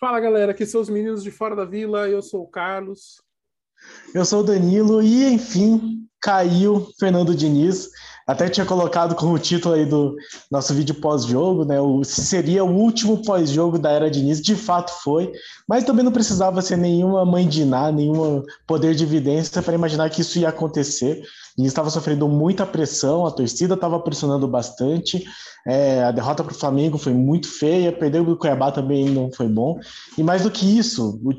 Fala galera, aqui são os meninos de fora da vila, eu sou o Carlos. Eu sou o Danilo e enfim caiu Fernando Diniz. Até tinha colocado como título aí do nosso vídeo pós-jogo, né? O, seria o último pós-jogo da era Diniz, de fato foi, mas também não precisava ser nenhuma mãe de nada, nenhum poder de evidência para imaginar que isso ia acontecer. Diniz estava sofrendo muita pressão, a torcida estava pressionando bastante. É, a derrota para o Flamengo foi muito feia, perder o Cuiabá também não foi bom. E mais do que isso, o,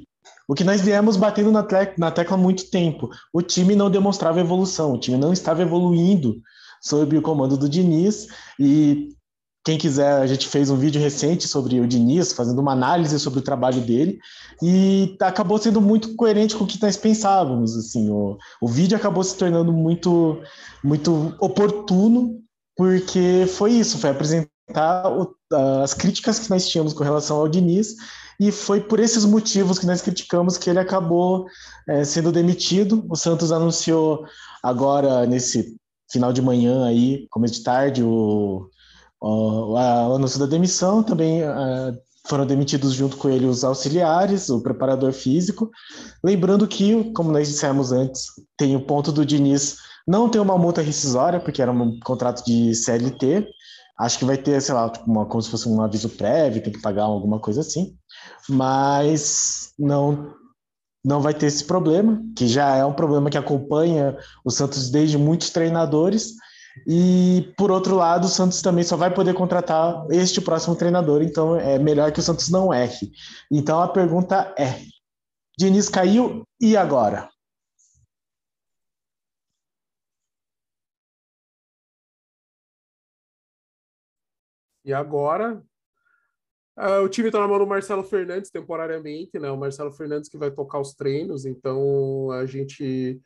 o que nós viemos batendo na tecla há muito tempo, o time não demonstrava evolução, o time não estava evoluindo sob o comando do Diniz. E quem quiser, a gente fez um vídeo recente sobre o Diniz, fazendo uma análise sobre o trabalho dele, e acabou sendo muito coerente com o que nós pensávamos. Assim, o, o vídeo acabou se tornando muito, muito oportuno porque foi isso, foi apresentar o, as críticas que nós tínhamos com relação ao Diniz, e foi por esses motivos que nós criticamos que ele acabou é, sendo demitido. O Santos anunciou agora, nesse final de manhã, aí, começo de tarde, o, o, a, o anúncio da demissão. Também a, foram demitidos junto com ele os auxiliares, o preparador físico. Lembrando que, como nós dissemos antes, tem o ponto do Diniz não tem uma multa rescisória, porque era um contrato de CLT. Acho que vai ter, sei lá, tipo uma, como se fosse um aviso prévio, tem que pagar alguma coisa assim. Mas não não vai ter esse problema, que já é um problema que acompanha o Santos desde muitos treinadores. E, por outro lado, o Santos também só vai poder contratar este próximo treinador, então é melhor que o Santos não erre. Então a pergunta é: Diniz caiu e agora? E agora, uh, o time está na mão do Marcelo Fernandes temporariamente, né? O Marcelo Fernandes que vai tocar os treinos, então a gente.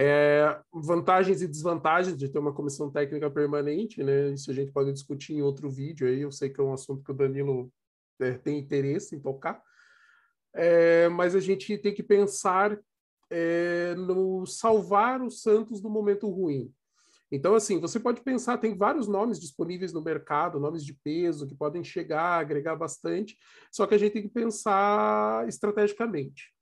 É, vantagens e desvantagens de ter uma comissão técnica permanente, né? Isso a gente pode discutir em outro vídeo aí. Eu sei que é um assunto que o Danilo é, tem interesse em tocar, é, mas a gente tem que pensar é, no salvar o Santos no momento ruim. Então, assim, você pode pensar, tem vários nomes disponíveis no mercado, nomes de peso que podem chegar, agregar bastante, só que a gente tem que pensar estrategicamente.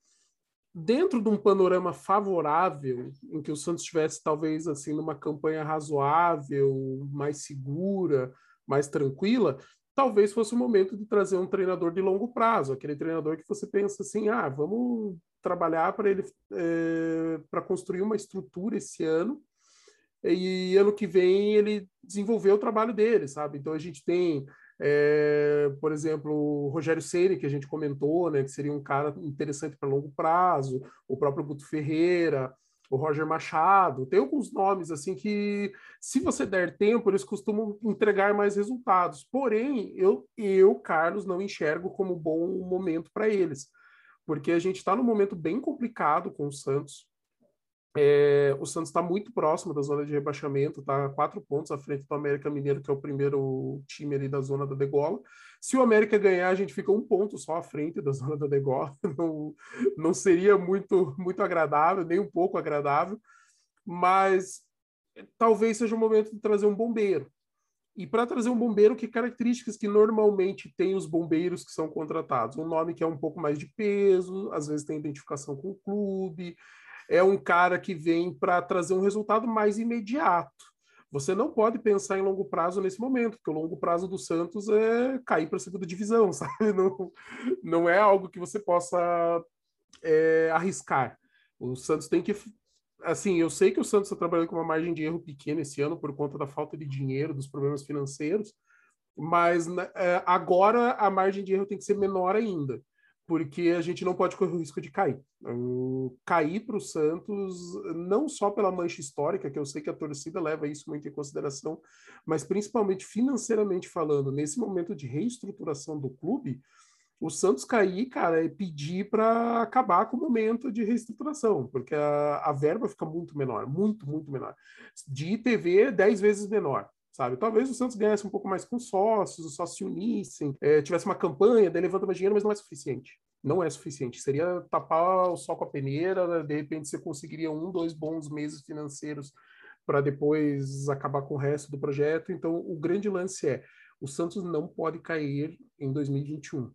Dentro de um panorama favorável, em que o Santos estivesse talvez assim numa campanha razoável, mais segura, mais tranquila, talvez fosse o momento de trazer um treinador de longo prazo, aquele treinador que você pensa assim, ah, vamos trabalhar para ele é, para construir uma estrutura esse ano e ano que vem ele desenvolveu o trabalho dele, sabe? Então a gente tem, é, por exemplo, o Rogério Ceni que a gente comentou, né, que seria um cara interessante para longo prazo, o próprio Guto Ferreira, o Roger Machado, tem alguns nomes assim que, se você der tempo, eles costumam entregar mais resultados. Porém, eu, eu Carlos, não enxergo como bom momento para eles, porque a gente está num momento bem complicado com o Santos. É, o Santos está muito próximo da zona de rebaixamento, está quatro pontos à frente do América Mineiro, que é o primeiro time ali da zona da degola. Se o América ganhar, a gente fica um ponto só à frente da zona da degola. Não, não seria muito, muito agradável, nem um pouco agradável, mas talvez seja o momento de trazer um bombeiro. E para trazer um bombeiro, que características que normalmente tem os bombeiros que são contratados? Um nome que é um pouco mais de peso, às vezes tem identificação com o clube, é um cara que vem para trazer um resultado mais imediato. Você não pode pensar em longo prazo nesse momento, porque o longo prazo do Santos é cair para a segunda divisão, sabe? Não, não é algo que você possa é, arriscar. O Santos tem que. Assim, eu sei que o Santos está trabalhando com uma margem de erro pequena esse ano por conta da falta de dinheiro, dos problemas financeiros, mas né, é, agora a margem de erro tem que ser menor ainda porque a gente não pode correr o risco de cair. cair para o Santos, não só pela mancha histórica, que eu sei que a torcida leva isso muito em consideração, mas principalmente financeiramente falando, nesse momento de reestruturação do clube, o Santos cair, cara, é pedir para acabar com o momento de reestruturação, porque a, a verba fica muito menor, muito, muito menor. De ITV, 10 vezes menor sabe? Talvez o Santos ganhasse um pouco mais com sócios, os sócios se unissem, é, tivesse uma campanha, daí levanta mais dinheiro, mas não é suficiente. Não é suficiente. Seria tapar o sol com a peneira, né? de repente você conseguiria um, dois bons meses financeiros para depois acabar com o resto do projeto. Então, o grande lance é: o Santos não pode cair em 2021.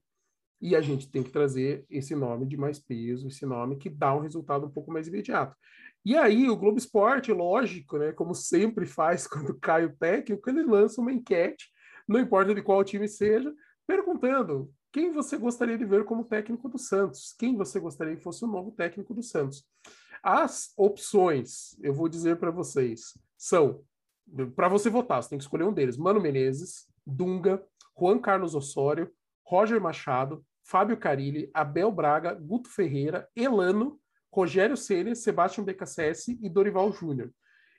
E a gente tem que trazer esse nome de mais peso, esse nome que dá um resultado um pouco mais imediato. E aí o Globo Esporte, lógico, né, como sempre faz quando cai o técnico, ele lança uma enquete, não importa de qual time seja, perguntando quem você gostaria de ver como técnico do Santos, quem você gostaria que fosse o novo técnico do Santos. As opções, eu vou dizer para vocês, são para você votar, você tem que escolher um deles: Mano Menezes, Dunga, Juan Carlos Osório, Roger Machado, Fábio Carilli, Abel Braga, Guto Ferreira, Elano, Rogério Ceni, Sebastião BKSS e Dorival Júnior.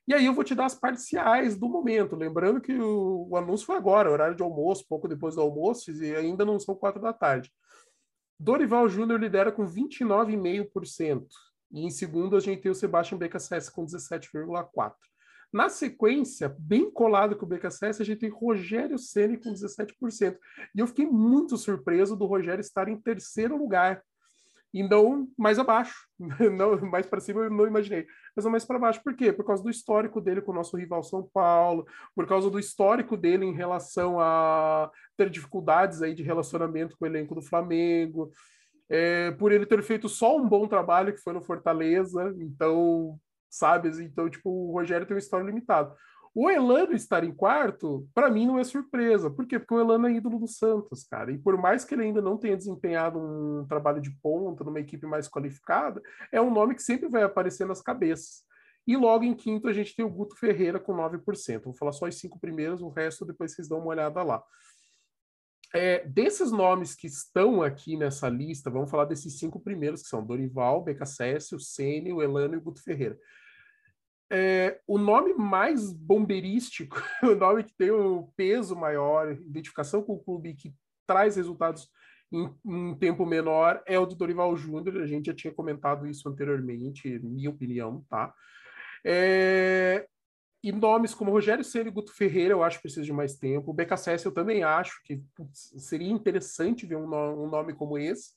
E aí eu vou te dar as parciais do momento, lembrando que o, o, anúncio foi agora, horário de almoço, pouco depois do almoço, e ainda não são quatro da tarde. Dorival Júnior lidera com 29,5%. E em segundo, a gente tem o Sebastião BKSS com 17,4%. Na sequência, bem colado com o BKSS, a gente tem Rogério Ceni com 17%. E eu fiquei muito surpreso do Rogério estar em terceiro lugar. E não mais abaixo. Não, mais para cima eu não imaginei. Mas não mais para baixo. Por quê? Por causa do histórico dele com o nosso rival São Paulo, por causa do histórico dele em relação a ter dificuldades aí de relacionamento com o elenco do Flamengo é, por ele ter feito só um bom trabalho, que foi no Fortaleza, então, sabe? Então, tipo, o Rogério tem uma história limitada. O Elano estar em quarto, para mim, não é surpresa. Por quê? Porque o Elano é ídolo do Santos, cara. E por mais que ele ainda não tenha desempenhado um trabalho de ponta, numa equipe mais qualificada, é um nome que sempre vai aparecer nas cabeças. E logo em quinto, a gente tem o Guto Ferreira com 9%. Vou falar só os cinco primeiros, o resto depois vocês dão uma olhada lá. É, desses nomes que estão aqui nessa lista, vamos falar desses cinco primeiros, que são Dorival, BKSS, o Sene, o Elano e o Guto Ferreira. É, o nome mais bombeirístico, o nome que tem o peso maior, identificação com o clube que traz resultados em, em tempo menor, é o do Dorival Júnior. A gente já tinha comentado isso anteriormente, minha opinião, tá? É, e nomes como Rogério Ceni e Guto Ferreira, eu acho que precisa de mais tempo. O BKSS eu também acho que putz, seria interessante ver um, no, um, nome como esse.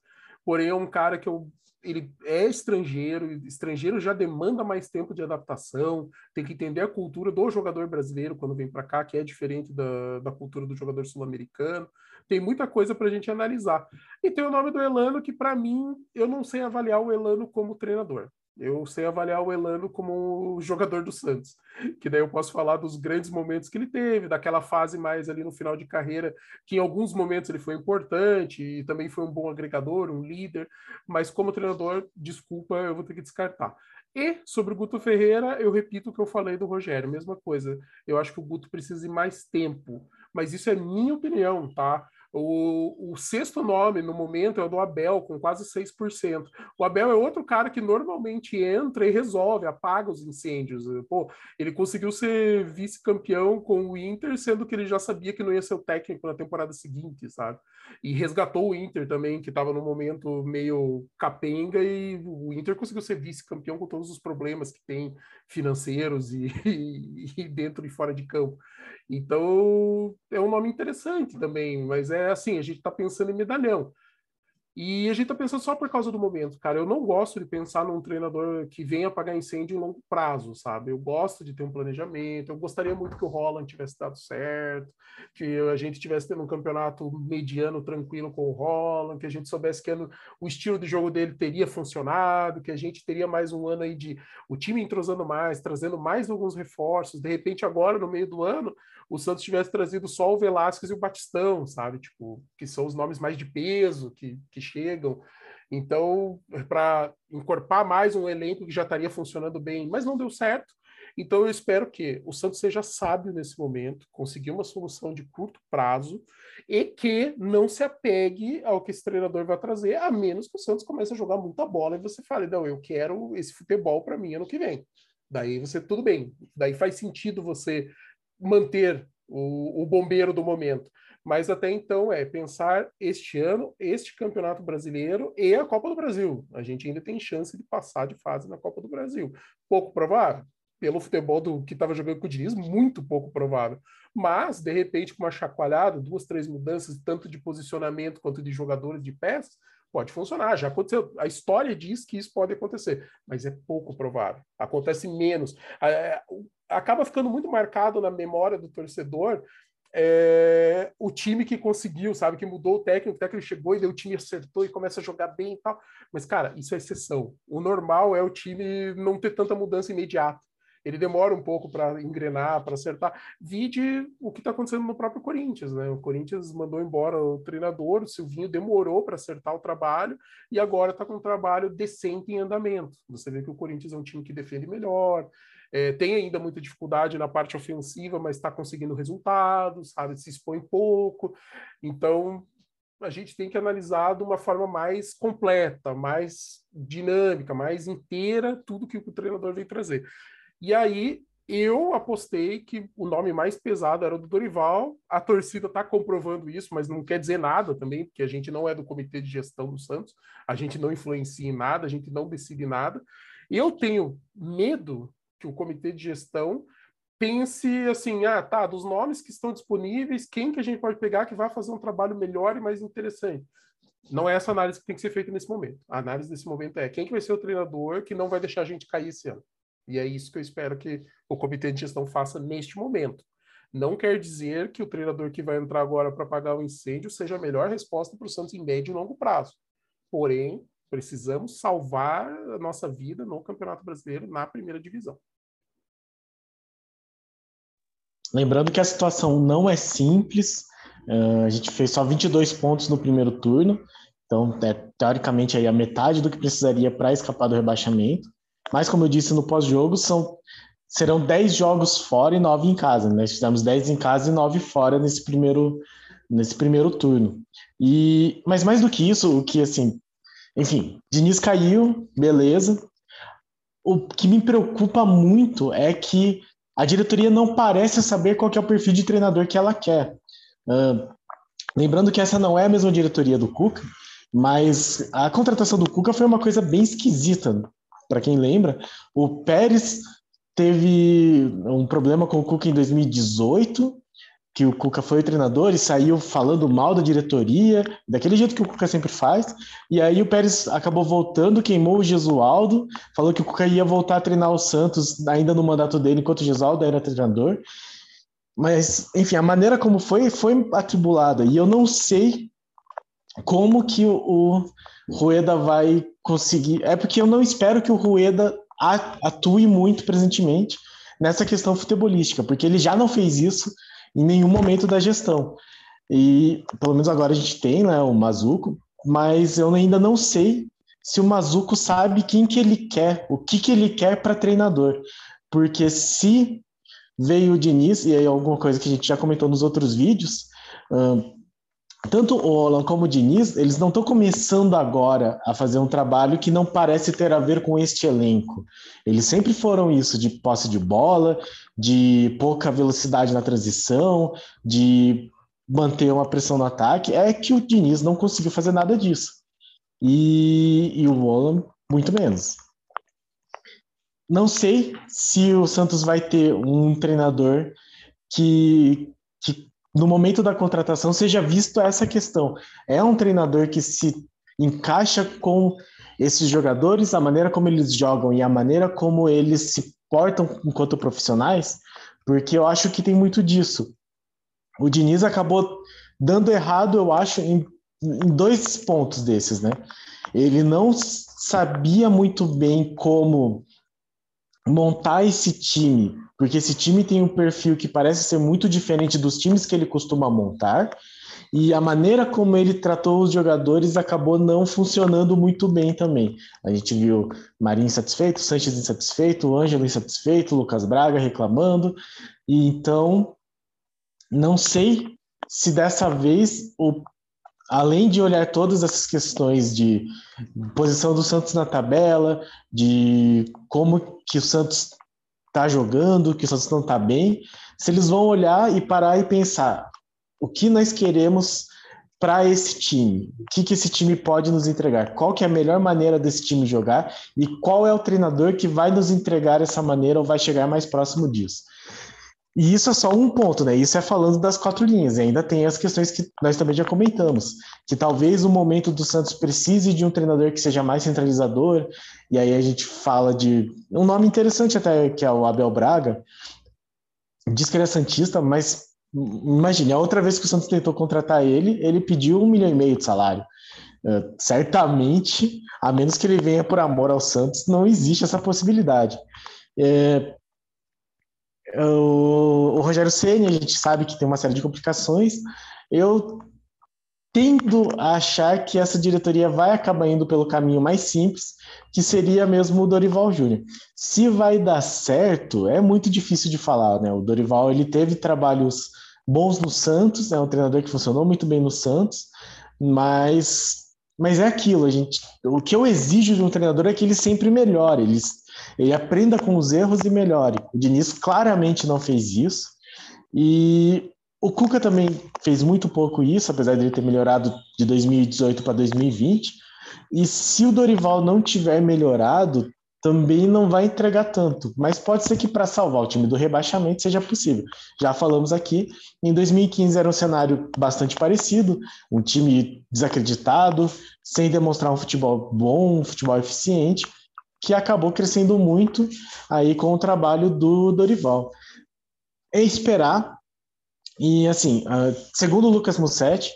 Porém, é um cara que eu, ele é estrangeiro, estrangeiro já demanda mais tempo de adaptação, tem que entender a cultura do jogador brasileiro quando vem para cá, que é diferente da, da cultura do jogador sul-americano. Tem muita coisa para a gente analisar. E tem o nome do Elano, que para mim, eu não sei avaliar o Elano como treinador. Eu sei avaliar o Elano como jogador do Santos, que daí eu posso falar dos grandes momentos que ele teve, daquela fase mais ali no final de carreira, que em alguns momentos ele foi importante e também foi um bom agregador, um líder, mas como treinador, desculpa, eu vou ter que descartar. E sobre o Guto Ferreira, eu repito o que eu falei do Rogério, mesma coisa. Eu acho que o Guto precisa de mais tempo, mas isso é minha opinião, tá? O, o, sexto nome no momento é o do Abel, com quase 6%. O Abel é outro cara que normalmente entra e resolve, apaga os incêndios. Pô, ele conseguiu ser vice-campeão com o Inter, sendo que ele já sabia que não ia ser o técnico na temporada seguinte, sabe? E resgatou o Inter também, que estava no momento meio capenga, e o Inter conseguiu ser vice-campeão com todos os problemas que tem financeiros e, e, e dentro e fora de campo. Então, é um nome interessante também, mas é assim, a gente está pensando em medalhão. E a gente tá pensando só por causa do momento, cara. Eu não gosto de pensar num treinador que venha apagar incêndio em longo prazo, sabe? Eu gosto de ter um planejamento. Eu gostaria muito que o Holland tivesse dado certo, que a gente tivesse tendo um campeonato mediano tranquilo com o Holland, que a gente soubesse que o estilo de jogo dele teria funcionado, que a gente teria mais um ano aí de o time entrosando mais, trazendo mais alguns reforços. De repente, agora, no meio do ano, o Santos tivesse trazido só o Velasquez e o Batistão, sabe? Tipo, que são os nomes mais de peso que, que chegam. Então, para encorpar mais um elenco que já estaria funcionando bem, mas não deu certo. Então, eu espero que o Santos seja sábio nesse momento, conseguir uma solução de curto prazo e que não se apegue ao que esse treinador vai trazer, a menos que o Santos comece a jogar muita bola e você fale, não, eu quero esse futebol para mim ano que vem. Daí você, tudo bem, daí faz sentido você manter o, o bombeiro do momento. Mas até então é pensar este ano, este campeonato brasileiro e a Copa do Brasil. A gente ainda tem chance de passar de fase na Copa do Brasil. Pouco provável? Pelo futebol do que estava jogando com o Diniz, muito pouco provável. Mas, de repente, com uma chacoalhada, duas, três mudanças, tanto de posicionamento quanto de jogadores de peças, pode funcionar. Já aconteceu. A história diz que isso pode acontecer, mas é pouco provável. Acontece menos. Acaba ficando muito marcado na memória do torcedor é, o time que conseguiu, sabe, que mudou o técnico, o técnico chegou e o time acertou e começa a jogar bem e tal. Mas, cara, isso é exceção. O normal é o time não ter tanta mudança imediata. Ele demora um pouco para engrenar, para acertar. Vide o que está acontecendo no próprio Corinthians, né? O Corinthians mandou embora o treinador, o Silvinho demorou para acertar o trabalho e agora está com um trabalho decente em andamento. Você vê que o Corinthians é um time que defende melhor, é, tem ainda muita dificuldade na parte ofensiva, mas está conseguindo resultados, sabe? Se expõe pouco. Então, a gente tem que analisar de uma forma mais completa, mais dinâmica, mais inteira, tudo que o treinador vem trazer. E aí, eu apostei que o nome mais pesado era o do Dorival. A torcida está comprovando isso, mas não quer dizer nada também, porque a gente não é do comitê de gestão do Santos, a gente não influencia em nada, a gente não decide nada. Eu tenho medo que o comitê de gestão pense assim, ah, tá, dos nomes que estão disponíveis, quem que a gente pode pegar que vai fazer um trabalho melhor e mais interessante? Não é essa análise que tem que ser feita nesse momento. A análise desse momento é quem que vai ser o treinador que não vai deixar a gente cair esse ano. E é isso que eu espero que o comitê de gestão faça neste momento. Não quer dizer que o treinador que vai entrar agora para apagar o incêndio seja a melhor resposta para o Santos em médio e longo prazo. Porém, precisamos salvar a nossa vida no Campeonato Brasileiro na primeira divisão. Lembrando que a situação não é simples, uh, a gente fez só 22 pontos no primeiro turno, então é teoricamente aí a metade do que precisaria para escapar do rebaixamento. Mas como eu disse no pós-jogo, são serão 10 jogos fora e 9 em casa. Nós né? fizemos 10 em casa e 9 fora nesse primeiro nesse primeiro turno. E mas mais do que isso, o que assim, enfim, Diniz caiu, beleza. O que me preocupa muito é que a diretoria não parece saber qual é o perfil de treinador que ela quer. Uh, lembrando que essa não é a mesma diretoria do Cuca, mas a contratação do Cuca foi uma coisa bem esquisita. Para quem lembra, o Pérez teve um problema com o Cuca em 2018, que o Cuca foi o treinador e saiu falando mal da diretoria, daquele jeito que o Cuca sempre faz. E aí o Pérez acabou voltando, queimou o Gesualdo, falou que o Cuca ia voltar a treinar o Santos ainda no mandato dele, enquanto o Gesualdo era treinador. Mas, enfim, a maneira como foi, foi atribulada. E eu não sei como que o, o Rueda vai conseguir. É porque eu não espero que o Rueda atue muito presentemente nessa questão futebolística, porque ele já não fez isso em nenhum momento da gestão. E pelo menos agora a gente tem né, o Mazuco, mas eu ainda não sei se o Mazuco sabe quem que ele quer, o que que ele quer para treinador. Porque se veio o Diniz, e aí alguma coisa que a gente já comentou nos outros vídeos, tanto o Olan como o Diniz, eles não estão começando agora a fazer um trabalho que não parece ter a ver com este elenco. Eles sempre foram isso, de posse de bola, de pouca velocidade na transição, de manter uma pressão no ataque. É que o Diniz não conseguiu fazer nada disso. E, e o Olan, muito menos. Não sei se o Santos vai ter um treinador que, que no momento da contratação seja visto essa questão. É um treinador que se encaixa com esses jogadores, a maneira como eles jogam e a maneira como eles se portam enquanto profissionais, porque eu acho que tem muito disso. O Diniz acabou dando errado, eu acho, em, em dois pontos desses, né? Ele não sabia muito bem como montar esse time porque esse time tem um perfil que parece ser muito diferente dos times que ele costuma montar, e a maneira como ele tratou os jogadores acabou não funcionando muito bem também. A gente viu Marinho insatisfeito, Sanches insatisfeito, Ângelo insatisfeito, Lucas Braga reclamando, e então não sei se dessa vez o além de olhar todas essas questões de posição do Santos na tabela, de como que o Santos está jogando, que o Santos não está bem, se eles vão olhar e parar e pensar o que nós queremos para esse time, o que, que esse time pode nos entregar, qual que é a melhor maneira desse time jogar e qual é o treinador que vai nos entregar essa maneira ou vai chegar mais próximo disso. E isso é só um ponto, né? Isso é falando das quatro linhas. E ainda tem as questões que nós também já comentamos, que talvez o momento do Santos precise de um treinador que seja mais centralizador. E aí a gente fala de um nome interessante até que é o Abel Braga. Diz que ele é santista, mas imagine, a outra vez que o Santos tentou contratar ele, ele pediu um milhão e meio de salário. Uh, certamente, a menos que ele venha por amor ao Santos, não existe essa possibilidade. É, o, o Rogério Ceni a gente sabe que tem uma série de complicações. Eu tendo a achar que essa diretoria vai acabar indo pelo caminho mais simples, que seria mesmo o Dorival Júnior. Se vai dar certo, é muito difícil de falar, né? O Dorival ele teve trabalhos bons no Santos, é um treinador que funcionou muito bem no Santos, mas mas é aquilo, a gente, o que eu exijo de um treinador é que ele sempre melhore, ele, ele aprenda com os erros e melhore. O Diniz claramente não fez isso. E o Cuca também fez muito pouco isso, apesar de ele ter melhorado de 2018 para 2020. E se o Dorival não tiver melhorado, também não vai entregar tanto. Mas pode ser que para salvar o time do rebaixamento seja possível. Já falamos aqui, em 2015 era um cenário bastante parecido, um time desacreditado, sem demonstrar um futebol bom, um futebol eficiente, que acabou crescendo muito aí com o trabalho do Dorival. É esperar e assim, uh, segundo o Lucas Mussetti,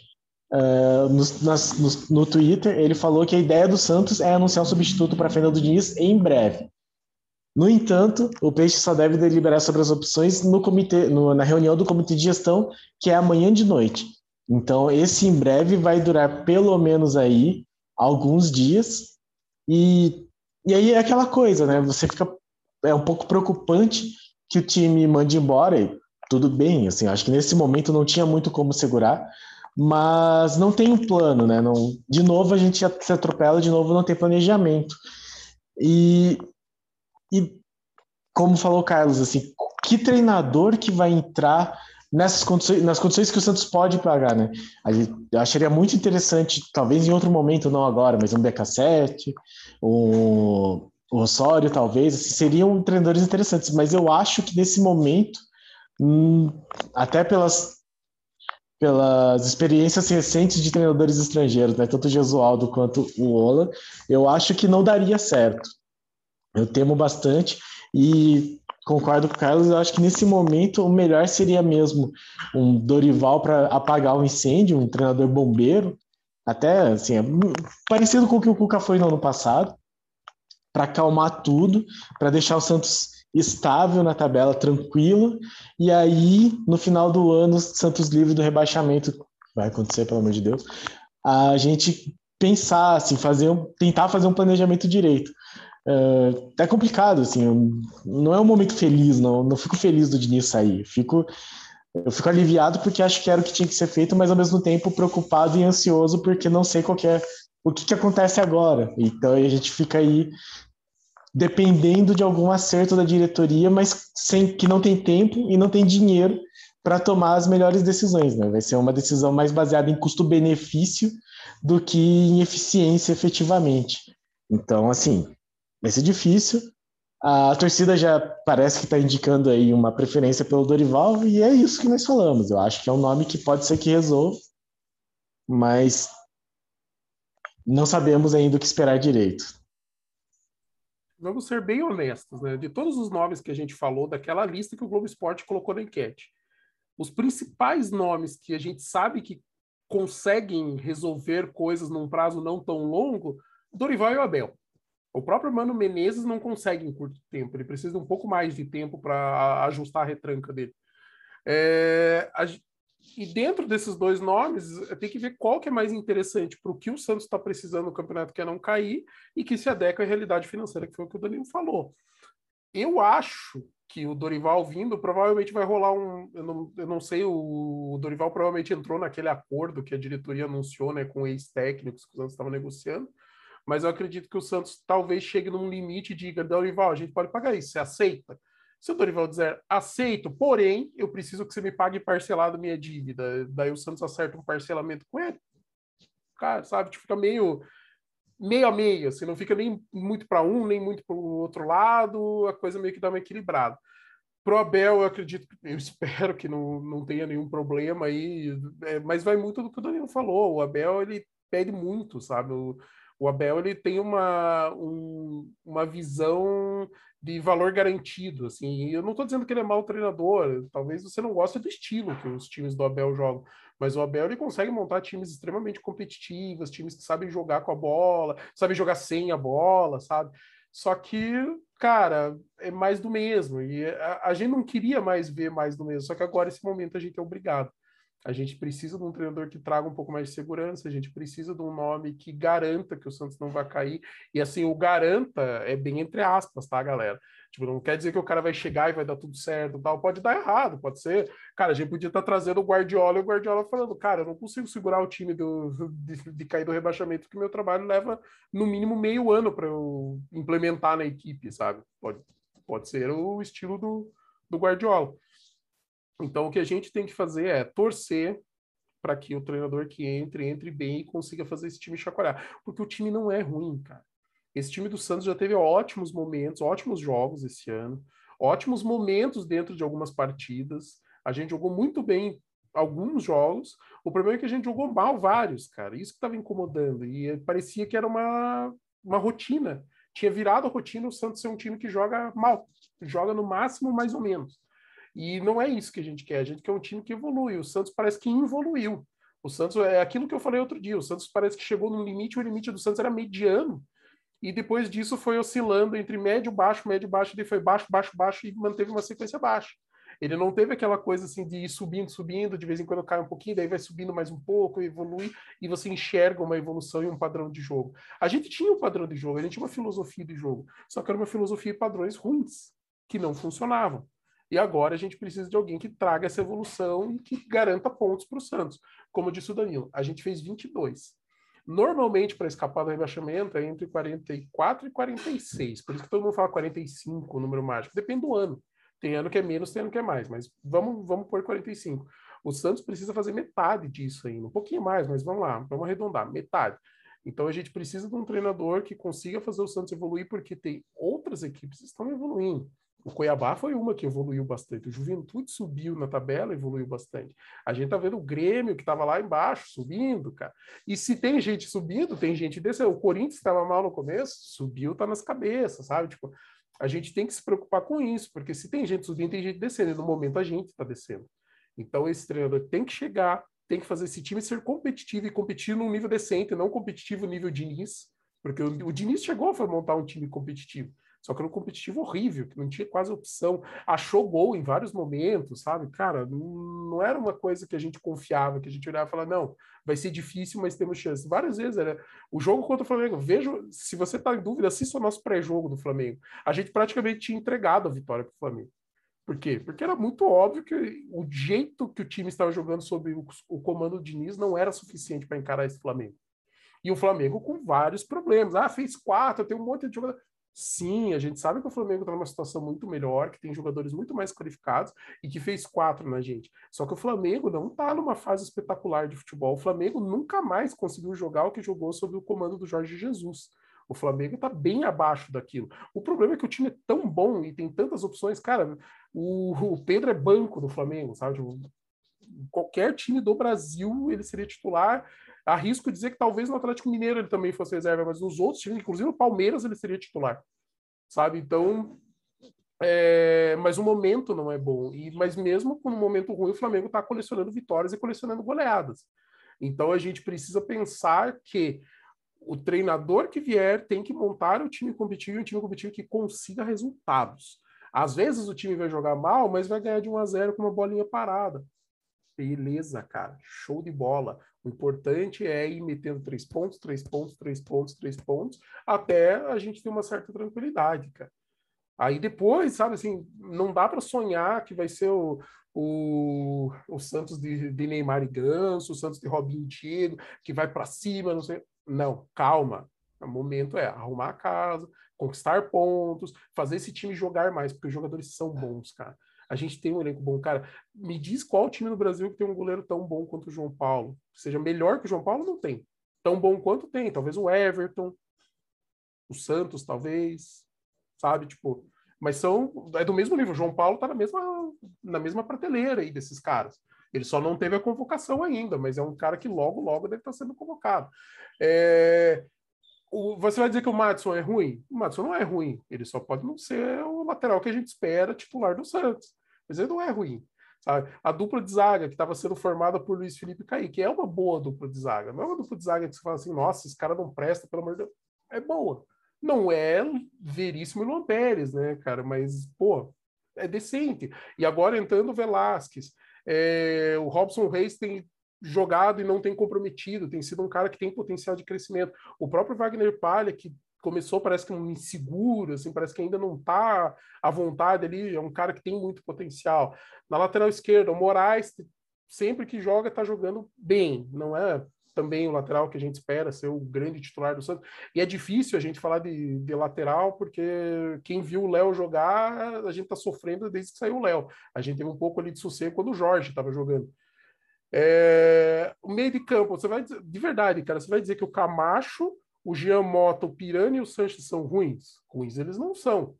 uh, no, nas, no, no, Twitter, ele falou que a ideia do Santos é anunciar um substituto para Fernando Diniz em breve. No entanto, o Peixe só deve deliberar sobre as opções no comitê, no, na reunião do comitê de gestão, que é amanhã de noite. Então, esse em breve vai durar pelo menos aí alguns dias. E, e aí é aquela coisa, né? Você fica. É um pouco preocupante que o time mande embora tudo bem, assim, acho que nesse momento não tinha muito como segurar, mas não tem um plano, né? Não, de novo a gente se atropela, de novo não tem planejamento. E, e como falou o Carlos, assim, que treinador que vai entrar nessas condições, nas condições que o Santos pode pagar, né? Eu acharia muito interessante, talvez em outro momento, não agora, mas um BK7, um, Osório, talvez, assim, seriam treinadores interessantes, mas eu acho que nesse momento Hum, até pelas, pelas experiências recentes de treinadores estrangeiros, né, tanto o Gesualdo quanto o Ola, eu acho que não daria certo. Eu temo bastante e concordo com o Carlos, eu acho que nesse momento o melhor seria mesmo um Dorival para apagar o incêndio, um treinador bombeiro, até assim, é parecido com o que o Cuca foi no ano passado, para acalmar tudo, para deixar o Santos estável na tabela, tranquilo, e aí no final do ano, Santos livre do rebaixamento, vai acontecer, pelo amor de Deus, a gente pensar, assim, fazer um, tentar fazer um planejamento direito. Uh, é complicado, assim, não é um momento feliz, não, não fico feliz do Diniz sair, fico, eu fico aliviado porque acho que era o que tinha que ser feito, mas ao mesmo tempo preocupado e ansioso porque não sei qual é, o que, que acontece agora. Então a gente fica aí dependendo de algum acerto da diretoria, mas sem que não tem tempo e não tem dinheiro para tomar as melhores decisões. Né? Vai ser uma decisão mais baseada em custo-benefício do que em eficiência efetivamente. Então, assim, vai ser difícil. A torcida já parece que está indicando aí uma preferência pelo Dorival, e é isso que nós falamos. Eu acho que é um nome que pode ser que resolva, mas não sabemos ainda o que esperar direito vamos ser bem honestos, né? De todos os nomes que a gente falou, daquela lista que o Globo Esporte colocou na enquete, os principais nomes que a gente sabe que conseguem resolver coisas num prazo não tão longo, Dorival e o Abel. O próprio Mano Menezes não consegue em curto tempo, ele precisa um pouco mais de tempo para ajustar a retranca dele. É, a, e dentro desses dois nomes, tem que ver qual que é mais interessante para o que o Santos está precisando no campeonato, que é não cair, e que se adequa à realidade financeira, que foi o que o Danilo falou. Eu acho que o Dorival vindo, provavelmente vai rolar um. Eu não, eu não sei, o, Dorival provavelmente entrou naquele acordo que a diretoria anunciou né, com ex-técnicos que o Santos estava negociando, mas eu acredito que o Santos talvez chegue num limite e diga: Dorival, a gente pode pagar isso, você aceita? Se o Dorival dizer aceito, porém, eu preciso que você me pague parcelado minha dívida, daí o Santos acerta um parcelamento com ele. Cara, sabe, tipo, fica meio meio a meio, assim, não fica nem muito para um, nem muito para o outro lado, a coisa meio que dá uma equilibrada. Pro Abel, eu acredito, eu espero que não, não tenha nenhum problema aí, é, mas vai muito do que o Danilo falou. O Abel, ele pede muito, sabe? O, o Abel ele tem uma, um, uma visão de valor garantido, assim. Eu não estou dizendo que ele é mau treinador, talvez você não goste do estilo que os times do Abel jogam, mas o Abel ele consegue montar times extremamente competitivos, times que sabem jogar com a bola, sabem jogar sem a bola, sabe? Só que, cara, é mais do mesmo. E a, a gente não queria mais ver mais do mesmo, só que agora, esse momento, a gente é obrigado. A gente precisa de um treinador que traga um pouco mais de segurança, a gente precisa de um nome que garanta que o Santos não vai cair. E assim, o garanta é bem entre aspas, tá, galera? Tipo, não quer dizer que o cara vai chegar e vai dar tudo certo, tal. Pode dar errado, pode ser. Cara, a gente podia estar trazendo o Guardiola e o Guardiola falando, cara, eu não consigo segurar o time do, de, de cair do rebaixamento, porque meu trabalho leva no mínimo meio ano para eu implementar na equipe, sabe? Pode, pode ser o estilo do, do Guardiola. Então, o que a gente tem que fazer é torcer para que o treinador que entre, entre bem e consiga fazer esse time chacoalhar. Porque o time não é ruim, cara. Esse time do Santos já teve ótimos momentos, ótimos jogos esse ano, ótimos momentos dentro de algumas partidas. A gente jogou muito bem alguns jogos. O problema é que a gente jogou mal vários, cara. Isso que estava incomodando. E parecia que era uma, uma rotina. Tinha virado a rotina o Santos ser um time que joga mal. Joga no máximo mais ou menos. E não é isso que a gente quer. A gente quer um time que evolui. O Santos parece que evoluiu. O Santos é aquilo que eu falei outro dia. O Santos parece que chegou no limite. O limite do Santos era mediano. E depois disso foi oscilando entre médio, baixo, médio, baixo. E foi baixo, baixo, baixo e manteve uma sequência baixa. Ele não teve aquela coisa assim de ir subindo, subindo, de vez em quando cai um pouquinho, daí vai subindo mais um pouco, evolui, e você enxerga uma evolução e um padrão de jogo. A gente tinha um padrão de jogo, a gente tinha uma filosofia de jogo, só que era uma filosofia de padrões ruins, que não funcionavam. E agora a gente precisa de alguém que traga essa evolução e que garanta pontos para o Santos. Como disse o Danilo, a gente fez 22. Normalmente, para escapar do rebaixamento, é entre 44 e 46. Por isso que todo mundo fala 45, o número mágico. Depende do ano. Tem ano que é menos, tem ano que é mais. Mas vamos, vamos por 45. O Santos precisa fazer metade disso ainda. Um pouquinho mais, mas vamos lá. Vamos arredondar. Metade. Então a gente precisa de um treinador que consiga fazer o Santos evoluir, porque tem outras equipes que estão evoluindo. O Cuiabá foi uma que evoluiu bastante. O Juventude subiu na tabela, evoluiu bastante. A gente tá vendo o Grêmio, que estava lá embaixo, subindo, cara. E se tem gente subindo, tem gente descendo. O Corinthians estava mal no começo, subiu, tá nas cabeças, sabe? Tipo, a gente tem que se preocupar com isso, porque se tem gente subindo, tem gente descendo. E no momento a gente está descendo. Então esse treinador tem que chegar, tem que fazer esse time ser competitivo e competir num nível decente, não competitivo nível Diniz, porque o, o Diniz chegou a montar um time competitivo. Só que era um competitivo horrível, que não tinha quase opção. Achou gol em vários momentos, sabe? Cara, não, era uma coisa que a gente confiava, que a gente olhava e falava, não, vai ser difícil, mas temos chance. Várias vezes era o jogo contra o Flamengo. Vejo, se você está em dúvida, assista o nosso pré-jogo do Flamengo. A gente praticamente tinha entregado a vitória para o Flamengo. Por quê? Porque era muito óbvio que o jeito que o time estava jogando sob o, o comando do Diniz não era suficiente para encarar esse Flamengo. E o Flamengo com vários problemas. Ah, fez quatro, tem um monte de jogador. Sim, a gente sabe que o Flamengo está numa situação muito melhor, que tem jogadores muito mais qualificados e que fez quatro na gente. Só que o Flamengo não está numa fase espetacular de futebol. O Flamengo nunca mais conseguiu jogar o que jogou sob o comando do Jorge Jesus. O Flamengo está bem abaixo daquilo. O problema é que o time é tão bom e tem tantas opções. Cara, o, o Pedro é banco do Flamengo, sabe? Tipo, qualquer time do Brasil ele seria titular Arrisco dizer que talvez no Atlético Mineiro ele também fosse reserva, mas nos outros times, inclusive o Palmeiras, ele seria titular. Sabe? Então, é, mas o momento não é bom. E, mas mesmo com um momento ruim, o Flamengo está colecionando vitórias e colecionando goleadas. Então a gente precisa pensar que o treinador que vier tem que montar o time competitivo, um time competitivo que consiga resultados. Às vezes o time vai jogar mal, mas vai ganhar de 1 a 0 com uma bolinha parada. Beleza, cara. Show de bola. O importante é ir metendo três pontos, três pontos, três pontos, três pontos, até a gente ter uma certa tranquilidade, cara. Aí depois, sabe assim, não dá para sonhar que vai ser o, o, o Santos de, de Neymar e Ganso, o Santos de Robinho Tigo, que vai para cima, não sei. Não, calma. O momento é arrumar a casa, conquistar pontos, fazer esse time jogar mais, porque os jogadores são bons, cara. A gente tem um elenco bom. Cara, me diz qual time no Brasil que tem um goleiro tão bom quanto o João Paulo. Seja melhor que o João Paulo, não tem. Tão bom quanto tem. Talvez o Everton, o Santos, talvez. Sabe? Tipo, mas são. É do mesmo nível. O João Paulo tá na mesma, na mesma prateleira aí desses caras. Ele só não teve a convocação ainda, mas é um cara que logo, logo deve estar sendo convocado. É... o, você vai dizer que o Madison é ruim? O Madison não é ruim. Ele só pode não ser o lateral que a gente espera titular do Santos. Mas ele não é ruim. Sabe? A dupla de zaga que estava sendo formada por Luiz Felipe Kaique é uma boa dupla de zaga. Não é uma dupla de zaga que você fala assim, nossa, esse cara não presta, pelo amor de Deus. É boa. Não é Veríssimo e Luan Pérez, né, cara? Mas, pô, é decente. E agora entrando o Velasquez. É, o Robson Reis tem jogado e não tem comprometido, tem sido um cara que tem potencial de crescimento. O próprio Wagner Palha, que começou parece que um inseguro, assim, parece que ainda não está à vontade ali, é um cara que tem muito potencial. Na lateral esquerda, o Moraes, sempre que joga, está jogando bem, não é também o lateral que a gente espera ser o grande titular do Santos. E é difícil a gente falar de, de lateral, porque quem viu o Léo jogar, a gente está sofrendo desde que saiu o Léo. A gente teve um pouco ali de sossego quando o Jorge estava jogando. É, o meio de campo, você vai dizer, de verdade, cara, você vai dizer que o Camacho, o Jean Mota, o Pirani e o Sanches são ruins? Ruins eles não são.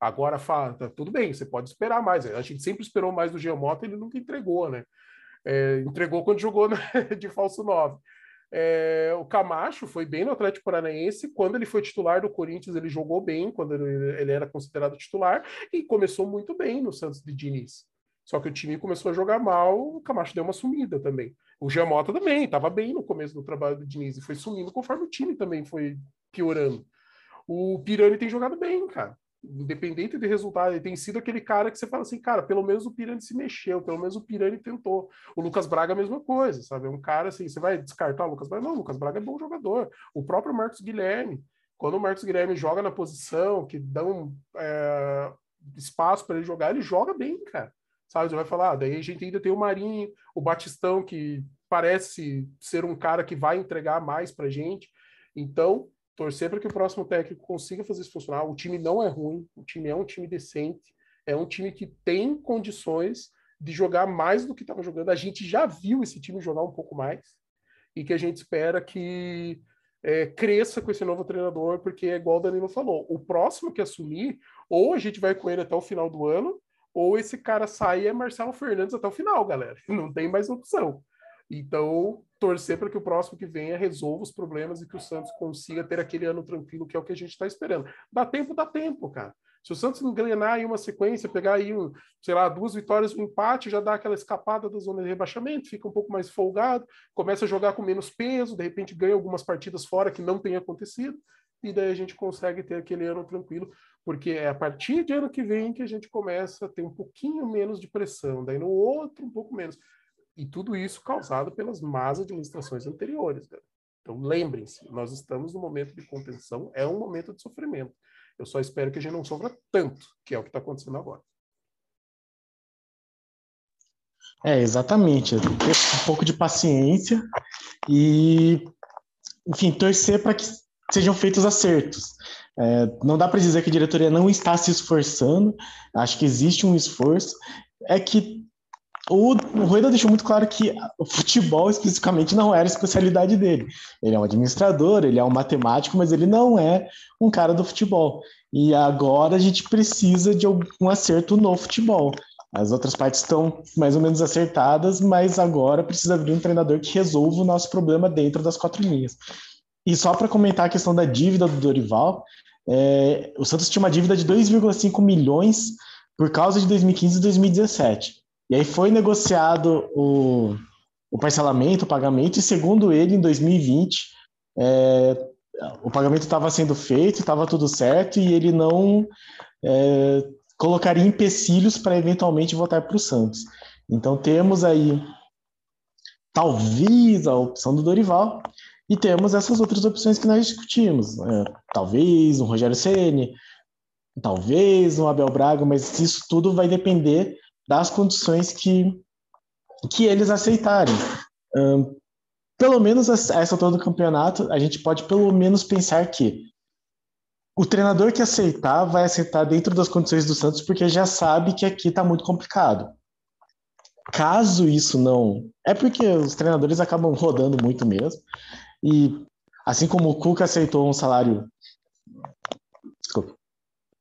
Agora fala, tá, tudo bem, você pode esperar mais. A gente sempre esperou mais do Jean Mota, ele nunca entregou, né? É, entregou quando jogou de falso 9. É, o Camacho foi bem no Atlético Paranaense. Quando ele foi titular do Corinthians, ele jogou bem, quando ele, ele era considerado titular, e começou muito bem no Santos de Diniz. Só que o time começou a jogar mal, o Camacho deu uma sumida também. O Giamota também, estava bem no começo do trabalho do Diniz e foi sumindo conforme o time também foi piorando. O Pirani tem jogado bem, cara. Independente de resultado, ele tem sido aquele cara que você fala assim, cara, pelo menos o Pirani se mexeu, pelo menos o Pirani tentou. O Lucas Braga a mesma coisa, sabe? É um cara assim, você vai descartar o Lucas Braga? Não, o Lucas Braga é bom jogador. O próprio Marcos Guilherme, quando o Marcos Guilherme joga na posição que dão é, espaço para ele jogar, ele joga bem, cara sabe? Você vai falar, ah, daí a gente ainda tem o Marinho, o Batistão, que parece ser um cara que vai entregar mais pra gente. Então, torcer para que o próximo técnico consiga fazer isso funcionar. O time não é ruim, o time é um time decente, é um time que tem condições de jogar mais do que estava jogando. A gente já viu esse time jogar um pouco mais e que a gente espera que é, cresça com esse novo treinador, porque é igual o Danilo falou, o próximo que assumir, ou a gente vai com ele até o final do ano, ou esse cara sai é Marcelo Fernandes até o final, galera. Não tem mais opção. Então, torcer para que o próximo que venha resolva os problemas e que o Santos consiga ter aquele ano tranquilo, que é o que a gente está esperando. Dá tempo, dá tempo, cara. Se o Santos engrenar aí uma sequência, pegar aí, um, sei lá, duas vitórias, um empate, já dá aquela escapada da zona de rebaixamento, fica um pouco mais folgado, começa a jogar com menos peso, de repente ganha algumas partidas fora que não tem acontecido, e daí a gente consegue ter aquele ano tranquilo porque é a partir de ano que vem que a gente começa a ter um pouquinho menos de pressão, daí no outro um pouco menos. E tudo isso causado pelas más administrações anteriores. Né? Então lembrem-se, nós estamos no momento de contenção, é um momento de sofrimento. Eu só espero que a gente não sofra tanto, que é o que está acontecendo agora. É, exatamente. Um pouco de paciência e, enfim, torcer para que sejam feitos acertos. É, não dá para dizer que a diretoria não está se esforçando, acho que existe um esforço. É que o, o Rueda deixou muito claro que o futebol especificamente não era a especialidade dele. Ele é um administrador, ele é um matemático, mas ele não é um cara do futebol. E agora a gente precisa de algum acerto no futebol. As outras partes estão mais ou menos acertadas, mas agora precisa vir um treinador que resolva o nosso problema dentro das quatro linhas. E só para comentar a questão da dívida do Dorival, é, o Santos tinha uma dívida de 2,5 milhões por causa de 2015 e 2017. E aí foi negociado o, o parcelamento, o pagamento, e segundo ele, em 2020, é, o pagamento estava sendo feito, estava tudo certo, e ele não é, colocaria empecilhos para eventualmente votar para o Santos. Então temos aí talvez a opção do Dorival, e temos essas outras opções que nós discutimos. É, talvez um Rogério Ceni, talvez um Abel Braga, mas isso tudo vai depender das condições que, que eles aceitarem. Um, pelo menos essa altura do campeonato, a gente pode pelo menos pensar que o treinador que aceitar vai aceitar dentro das condições do Santos, porque já sabe que aqui está muito complicado. Caso isso não. É porque os treinadores acabam rodando muito mesmo. E assim como o Cuca aceitou um salário desculpa,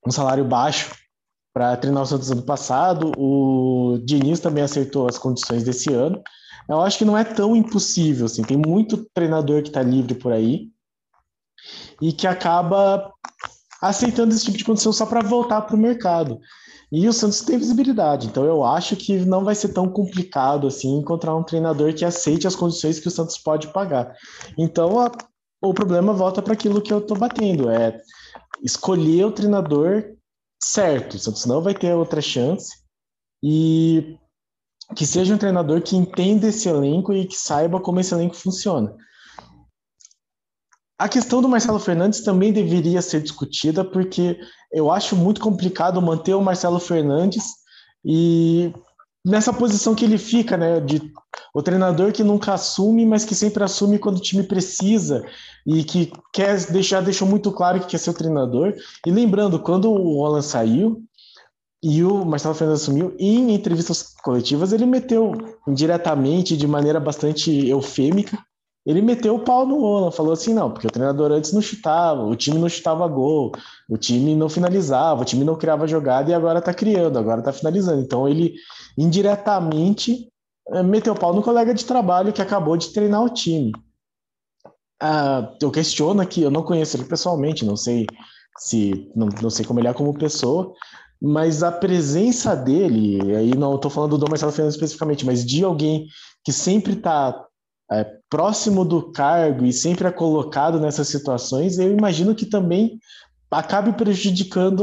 um salário baixo para treinar o Santos ano passado, o Diniz também aceitou as condições desse ano. Eu acho que não é tão impossível assim. Tem muito treinador que está livre por aí. e que acaba aceitando esse tipo de condição só para voltar para o mercado. E o Santos tem visibilidade, então eu acho que não vai ser tão complicado assim encontrar um treinador que aceite as condições que o Santos pode pagar. Então a, o problema volta para aquilo que eu estou batendo, é escolher o treinador certo. O Santos não vai ter outra chance e que seja um treinador que entenda esse elenco e que saiba como esse elenco funciona. A questão do Marcelo Fernandes também deveria ser discutida, porque eu acho muito complicado manter o Marcelo Fernandes e nessa posição que ele fica, né, de o treinador que nunca assume, mas que sempre assume quando o time precisa e que quer deixar deixou muito claro que quer ser o treinador. E lembrando, quando o Roland saiu e o Marcelo Fernandes assumiu, em entrevistas coletivas ele meteu indiretamente, de maneira bastante eufêmica, ele meteu o pau no Roland, falou assim, não, porque o treinador antes não chutava, o time não chutava gol, o time não finalizava, o time não criava jogada e agora tá criando, agora tá finalizando. Então ele indiretamente eh, meteu o pau no colega de trabalho que acabou de treinar o time. Ah, eu questiono aqui, eu não conheço ele pessoalmente, não sei se não, não sei como ele é como pessoa, mas a presença dele, aí não estou falando do Marcelo Fernandes especificamente, mas de alguém que sempre está é, próximo do cargo e sempre é colocado nessas situações, eu imagino que também acabe prejudicando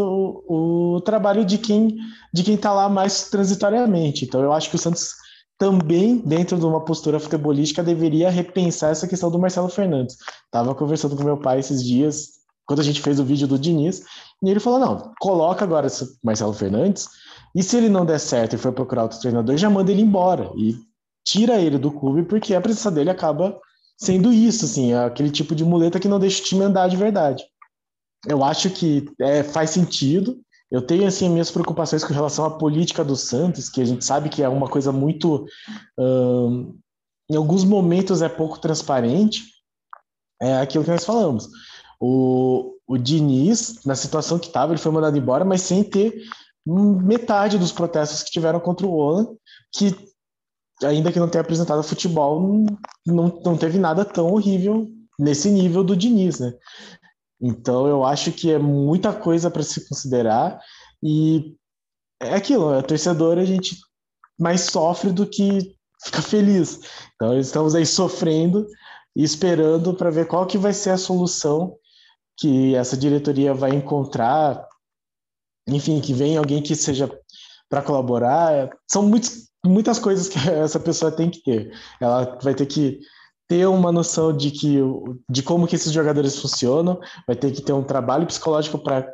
o, o trabalho de quem de quem está lá mais transitoriamente. Então eu acho que o Santos também, dentro de uma postura futebolística, deveria repensar essa questão do Marcelo Fernandes. Estava conversando com meu pai esses dias, quando a gente fez o vídeo do Diniz, e ele falou: não, coloca agora Marcelo Fernandes, e se ele não der certo e for procurar outro treinador, já manda ele embora. E tira ele do clube, porque a presença dele acaba sendo isso, assim, é aquele tipo de muleta que não deixa o time andar de verdade. Eu acho que é, faz sentido. Eu tenho assim minhas preocupações com relação à política do Santos, que a gente sabe que é uma coisa muito, em alguns momentos é pouco transparente. É aquilo que nós falamos. O, o Diniz, na situação que estava, ele foi mandado embora, mas sem ter metade dos protestos que tiveram contra o Olan, que ainda que não tenha apresentado futebol, não, não teve nada tão horrível nesse nível do Diniz, né? Então eu acho que é muita coisa para se considerar e é aquilo, é torcedor a gente mais sofre do que fica feliz. Então estamos aí sofrendo e esperando para ver qual que vai ser a solução que essa diretoria vai encontrar. Enfim, que venha alguém que seja para colaborar. São muitos muitas coisas que essa pessoa tem que ter. Ela vai ter que ter uma noção de que de como que esses jogadores funcionam, vai ter que ter um trabalho psicológico para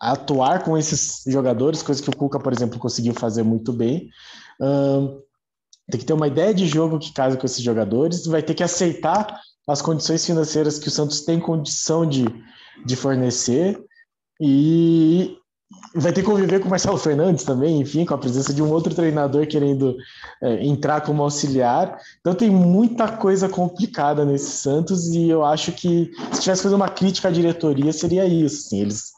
atuar com esses jogadores, coisa que o Cuca, por exemplo, conseguiu fazer muito bem. Um, tem que ter uma ideia de jogo que casa com esses jogadores, vai ter que aceitar as condições financeiras que o Santos tem condição de, de fornecer e, vai ter que conviver com o Marcelo Fernandes também, enfim, com a presença de um outro treinador querendo é, entrar como auxiliar. Então tem muita coisa complicada nesse Santos e eu acho que se tivesse fazer uma crítica à diretoria seria isso. Assim, eles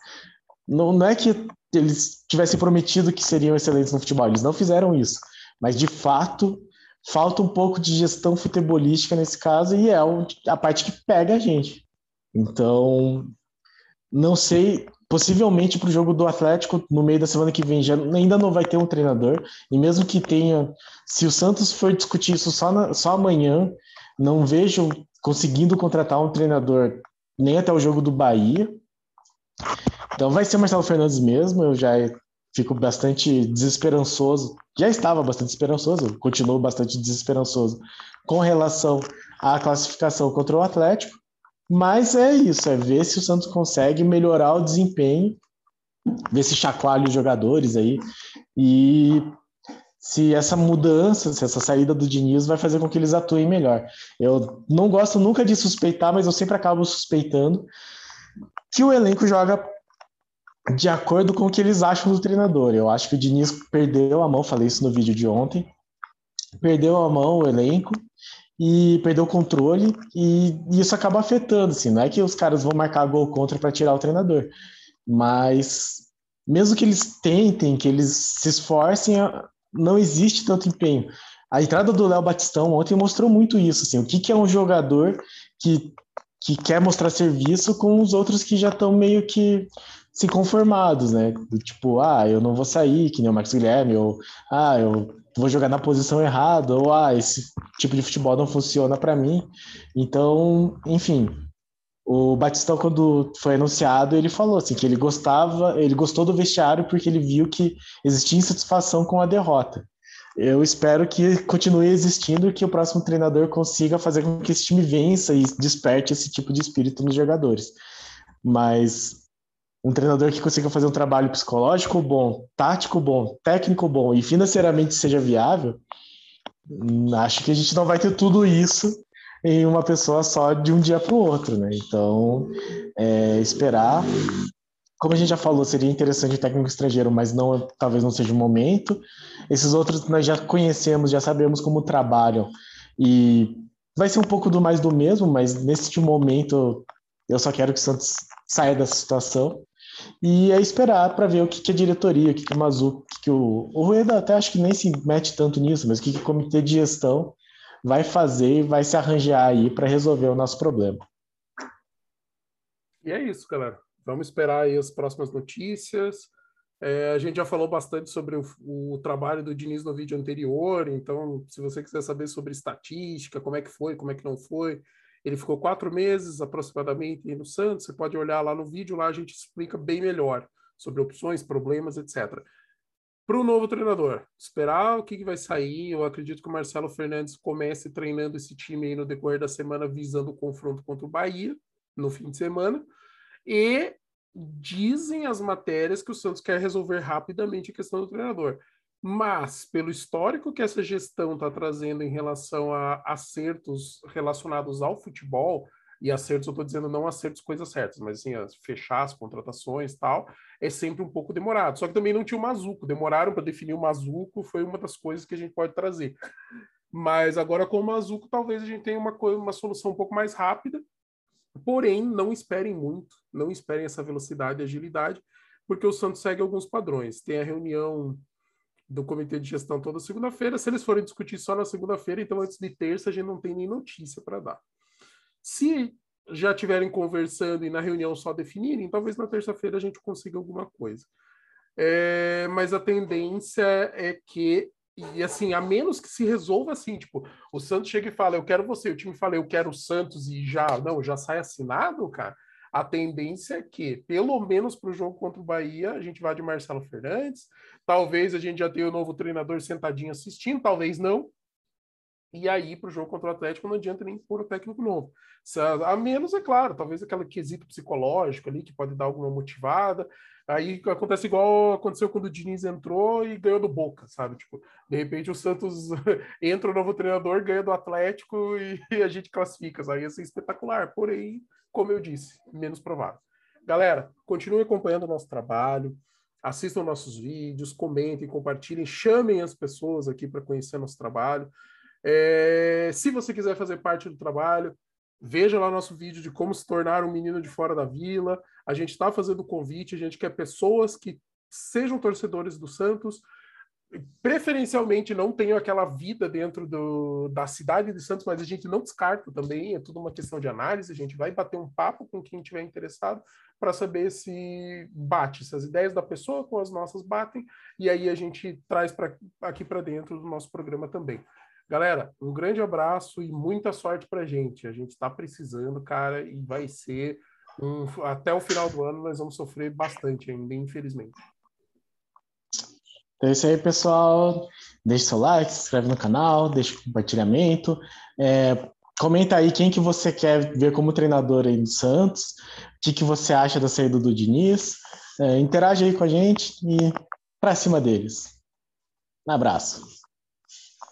não, não é que eles tivessem prometido que seriam excelentes no futebol, eles não fizeram isso, mas de fato falta um pouco de gestão futebolística nesse caso e é a parte que pega a gente. Então, não sei possivelmente para o jogo do Atlético no meio da semana que vem já ainda não vai ter um treinador. E mesmo que tenha se o Santos for discutir isso só, na, só amanhã não vejo conseguindo contratar um treinador nem até o jogo do Bahia. Então vai ser Marcelo Fernandes mesmo eu já fico bastante desesperançoso já estava bastante esperançoso continuo bastante desesperançoso com relação à classificação contra o Atlético mas é isso, é ver se o Santos consegue melhorar o desempenho, ver se chacoalha os jogadores aí e se essa mudança, se essa saída do Diniz vai fazer com que eles atuem melhor. Eu não gosto nunca de suspeitar, mas eu sempre acabo suspeitando que o elenco joga de acordo com o que eles acham do treinador. Eu acho que o Diniz perdeu a mão, falei isso no vídeo de ontem, perdeu a mão o elenco e perdeu o controle e, isso acaba afetando, assim, não é que os caras vão marcar gol contra para tirar o treinador, mas mesmo que eles tentem, que eles se esforcem, não existe tanto empenho. A entrada do Léo Batistão ontem mostrou muito isso, assim, o que, que é um jogador que, que quer mostrar serviço com os outros que já estão meio que se conformados, né? Tipo, ah, eu não vou sair, que nem o Max Guilherme, ou ah, eu vou jogar na posição errada, ou ah, esse tipo de futebol não funciona para mim. Então, enfim, o Batistão, quando foi anunciado, ele falou assim que ele gostava, ele gostou do vestiário porque ele viu que existia insatisfação com a derrota. Eu espero que continue existindo e que o próximo treinador consiga fazer com que esse time vença e desperte esse tipo de espírito nos jogadores. Mas um treinador que consiga fazer um trabalho psicológico bom, tático bom, técnico bom e financeiramente seja viável, hum, acho que a gente não vai ter tudo isso em uma pessoa só de um dia para o outro, né? Então, é, esperar. Como a gente já falou, seria interessante o técnico estrangeiro, mas não, talvez não seja o momento. Esses outros nós já conhecemos, já sabemos como trabalham e vai ser um pouco do mais do mesmo, mas neste momento eu só quero que o Santos saia dessa situação e é esperar para ver o que, que a diretoria, o que, que o Mazu, o que, que o. O Rueda até acho que nem se mete tanto nisso, mas o que, que o comitê de gestão vai fazer e vai se arranjar aí para resolver o nosso problema. E é isso, galera. Vamos esperar aí as próximas notícias. É, a gente já falou bastante sobre o, o, trabalho do Diniz no vídeo anterior, então, se você quiser saber sobre estatística, como é que foi, como é que não foi, ele ficou quatro meses aproximadamente no Santos. Você pode olhar lá no vídeo, lá a gente explica bem melhor sobre opções, problemas, etc. Para o novo treinador, esperar o que, que, vai sair. Eu acredito que o Marcelo Fernandes comece treinando esse time aí no decorrer da semana, visando o confronto contra o Bahia no fim de semana. E dizem as matérias que o Santos quer resolver rapidamente a questão do treinador. Mas, pelo histórico que essa gestão está trazendo em relação a acertos relacionados ao futebol, e acertos, eu estou dizendo não acertos coisas certas, mas assim, fechar as contratações tal, é sempre um pouco demorado. Só que também não tinha o Mazuco, demoraram para definir o Mazuco, foi uma das coisas que a gente pode trazer. Mas agora com o Mazuco, talvez a gente tenha uma, uma solução um pouco mais rápida, porém, não esperem muito, não esperem essa velocidade e agilidade, porque o Santos segue alguns padrões. Tem a reunião do comitê de gestão toda segunda-feira. Se eles forem discutir só na segunda-feira, então antes de terça a gente não tem nem notícia para dar. Se já estiverem conversando e na reunião só definirem, talvez na terça-feira a gente consiga alguma coisa. É, mas a tendência é que, e assim, a menos que se resolva assim, tipo, o Santos chega e fala, eu quero você, o time fala, eu quero o Santos e já, não, já sai assinado, cara a tendência é que, pelo menos para o jogo contra o Bahia, a gente vá de Marcelo Fernandes. Talvez a gente já tenha o novo treinador sentadinho assistindo, talvez não. E aí, para o jogo contra o Atlético, não adianta nem pôr o técnico novo. A menos, é claro, talvez aquele quesito psicológico ali, que pode dar alguma motivada. Aí acontece igual aconteceu quando o Diniz entrou e ganhou do Boca, sabe? Tipo, de repente o Santos entra o novo treinador, ganha do Atlético e a gente classifica. Aí ia ser espetacular. Porém, como eu disse, menos provável. Galera, continue acompanhando o nosso trabalho, assistam nossos vídeos, comentem, compartilhem, chamem as pessoas aqui para conhecer nosso trabalho. É, se você quiser fazer parte do trabalho, veja lá nosso vídeo de como se tornar um menino de fora da vila. A gente está fazendo convite, a gente quer pessoas que sejam torcedores do Santos, preferencialmente não tenham aquela vida dentro do, da cidade de Santos, mas a gente não descarta também, é tudo uma questão de análise, a gente vai bater um papo com quem estiver interessado para saber se bate, se as ideias da pessoa com as nossas batem, e aí a gente traz pra, aqui para dentro do nosso programa também. Galera, um grande abraço e muita sorte para a gente. A gente está precisando, cara, e vai ser um, até o final do ano nós vamos sofrer bastante ainda, infelizmente. Então é isso aí, pessoal. Deixe seu like, se inscreve no canal, deixa o compartilhamento. É, comenta aí quem que você quer ver como treinador aí do Santos, o que, que você acha da saída do Diniz. É, interage aí com a gente e para cima deles. Um abraço.